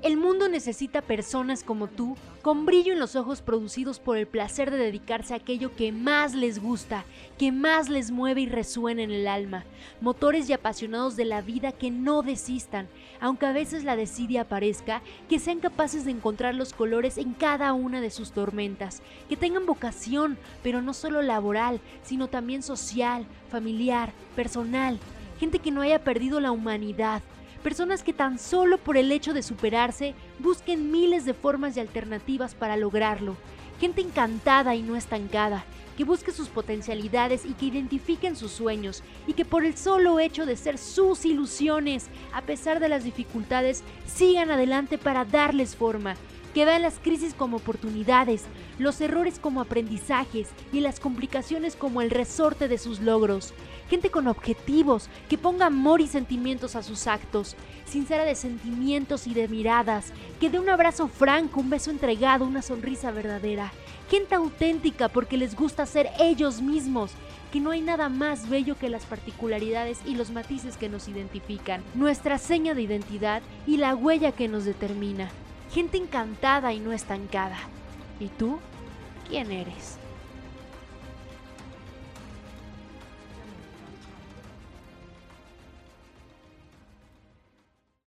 El mundo necesita personas como tú, con brillo en los ojos producidos por el placer de dedicarse a aquello que más les gusta, que más les mueve y resuena en el alma. Motores y apasionados de la vida que no desistan, aunque a veces la desidia aparezca, que sean capaces de encontrar los colores en cada una de sus tormentas, que tengan vocación, pero no solo laboral, sino también social, familiar, personal. Gente que no haya perdido la humanidad, personas que tan solo por el hecho de superarse busquen miles de formas y alternativas para lograrlo, gente encantada y no estancada, que busque sus potencialidades y que identifiquen sus sueños y que por el solo hecho de ser sus ilusiones, a pesar de las dificultades, sigan adelante para darles forma, que vean las crisis como oportunidades, los errores como aprendizajes y las complicaciones como el resorte de sus logros. Gente con objetivos, que ponga amor y sentimientos a sus actos, sincera de sentimientos y de miradas, que dé un abrazo franco, un beso entregado, una sonrisa verdadera. Gente auténtica porque les gusta ser ellos mismos, que no hay nada más bello que las particularidades y los matices que nos identifican, nuestra seña de identidad y la huella que nos determina. Gente encantada y no estancada. ¿Y tú? ¿Quién eres?